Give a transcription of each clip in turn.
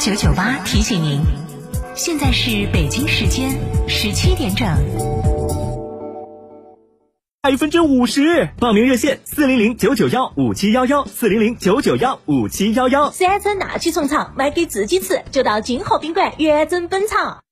九九八提醒您，现在是北京时间十七点整。百分之五十，报名热线四零零九九幺五七幺幺四零零九九幺五七幺幺。三餐拿去虫草，买给自己吃，就到金河宾馆原真本草。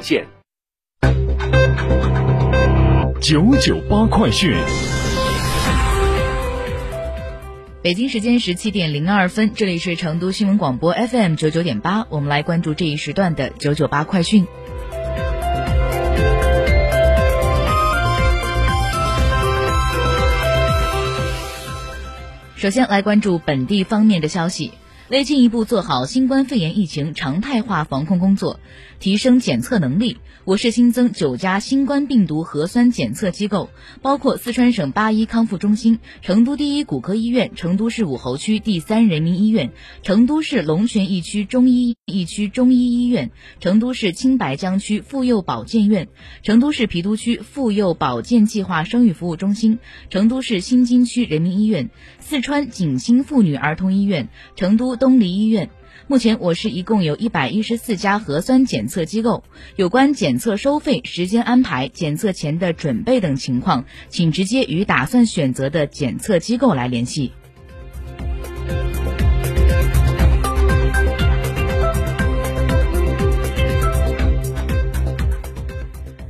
献。九九八快讯。北京时间十七点零二分，这里是成都新闻广播 FM 九九点八，我们来关注这一时段的九九八快讯。首先来关注本地方面的消息。为进一步做好新冠肺炎疫情常态化防控工作，提升检测能力，我市新增九家新冠病毒核酸检测机构，包括四川省八一康复中心、成都第一骨科医院、成都市武侯区第三人民医院、成都市龙泉驿区中医驿区中医医院、成都市青白江区妇幼保健院、成都市郫都区妇幼保健计划生育服务中心、成都市新津区人民医院、四川景星妇女儿童医院、成都。东篱医院，目前我市一共有一百一十四家核酸检测机构。有关检测收费、时间安排、检测前的准备等情况，请直接与打算选择的检测机构来联系。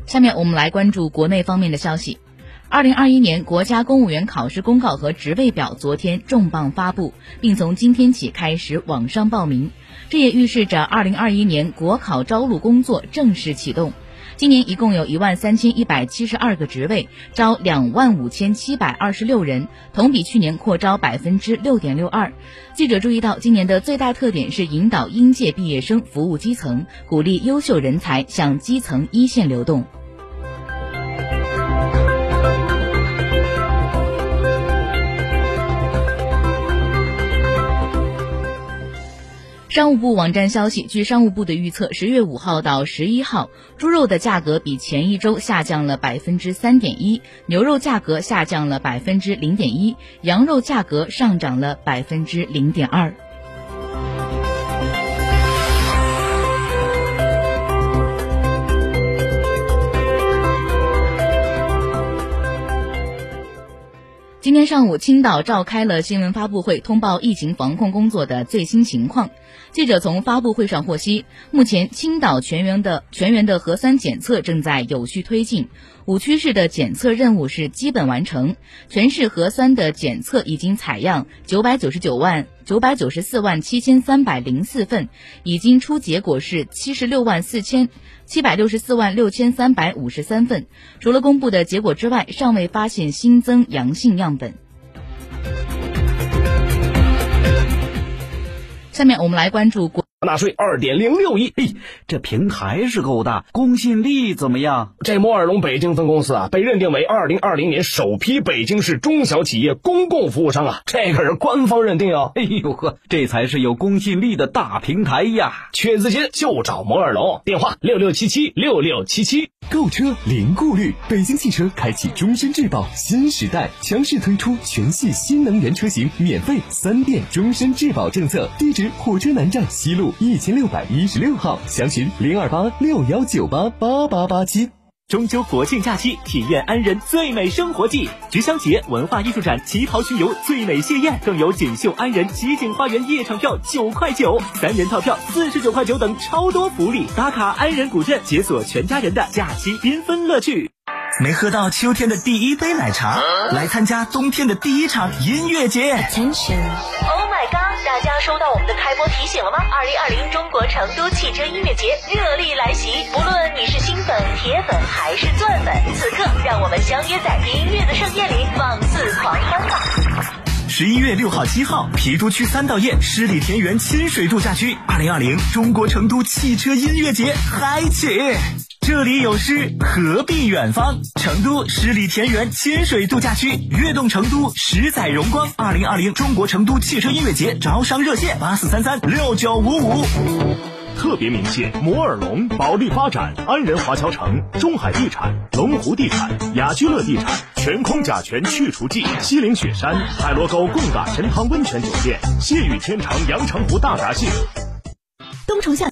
下面我们来关注国内方面的消息。二零二一年国家公务员考试公告和职位表昨天重磅发布，并从今天起开始网上报名，这也预示着二零二一年国考招录工作正式启动。今年一共有一万三千一百七十二个职位，招两万五千七百二十六人，同比去年扩招百分之六点六二。记者注意到，今年的最大特点是引导应届毕业生服务基层，鼓励优秀人才向基层一线流动。商务部网站消息，据商务部的预测，十月五号到十一号，猪肉的价格比前一周下降了百分之三点一，牛肉价格下降了百分之零点一，羊肉价格上涨了百分之零点二。今天上午，青岛召开了新闻发布会，通报疫情防控工作的最新情况。记者从发布会上获悉，目前青岛全员的全员的核酸检测正在有序推进，五区市的检测任务是基本完成，全市核酸的检测已经采样九百九十九万九百九十四万七千三百零四份，已经出结果是七十六万四千。七百六十四万六千三百五十三份，除了公布的结果之外，尚未发现新增阳性样本。下面我们来关注国。纳税二点零六亿，嘿，这平台是够大，公信力怎么样？这摩尔龙北京分公司啊，被认定为二零二零年首批北京市中小企业公共服务商啊，这可是官方认定哦。哎呦呵，这才是有公信力的大平台呀！缺资金就找摩尔龙，电话六六七七六六七七。购车零顾虑，北京汽车开启终身质保新时代，强势推出全系新能源车型免费三电终身质保政策。地址：火车南站西路一千六百一十六号，详询零二八六幺九八八八八七。中秋国庆假期，体验安仁最美生活季，菊香节文化艺术展、旗袍巡游、最美谢宴，更有锦绣安仁奇景花园夜场票九块九，三人套票四十九块九等超多福利。打卡安仁古镇，解锁全家人的假期缤纷乐趣。没喝到秋天的第一杯奶茶，来参加冬天的第一场音乐节。Oh！大家收到我们的开播提醒了吗？二零二零中国成都汽车音乐节热力来袭，不论你是新粉、铁粉还是钻粉，此刻让我们相约在音乐的盛宴里放肆狂欢吧！十一月六号、七号，郫都区三道堰十里田园亲水度假区，二零二零中国成都汽车音乐节开启。这里有诗，何必远方？成都十里田园亲水度假区，悦动成都，十载荣光。二零二零中国成都汽车音乐节招商热线：八四三三六九五五。特别鸣谢摩尔龙、保利发展、安仁华侨城、中海地产、龙湖地产、雅居乐地产、全空甲醛去除剂、西岭雪山、海螺沟贡嘎神汤温泉酒店、谢雨天长阳澄湖大闸蟹。冬虫夏。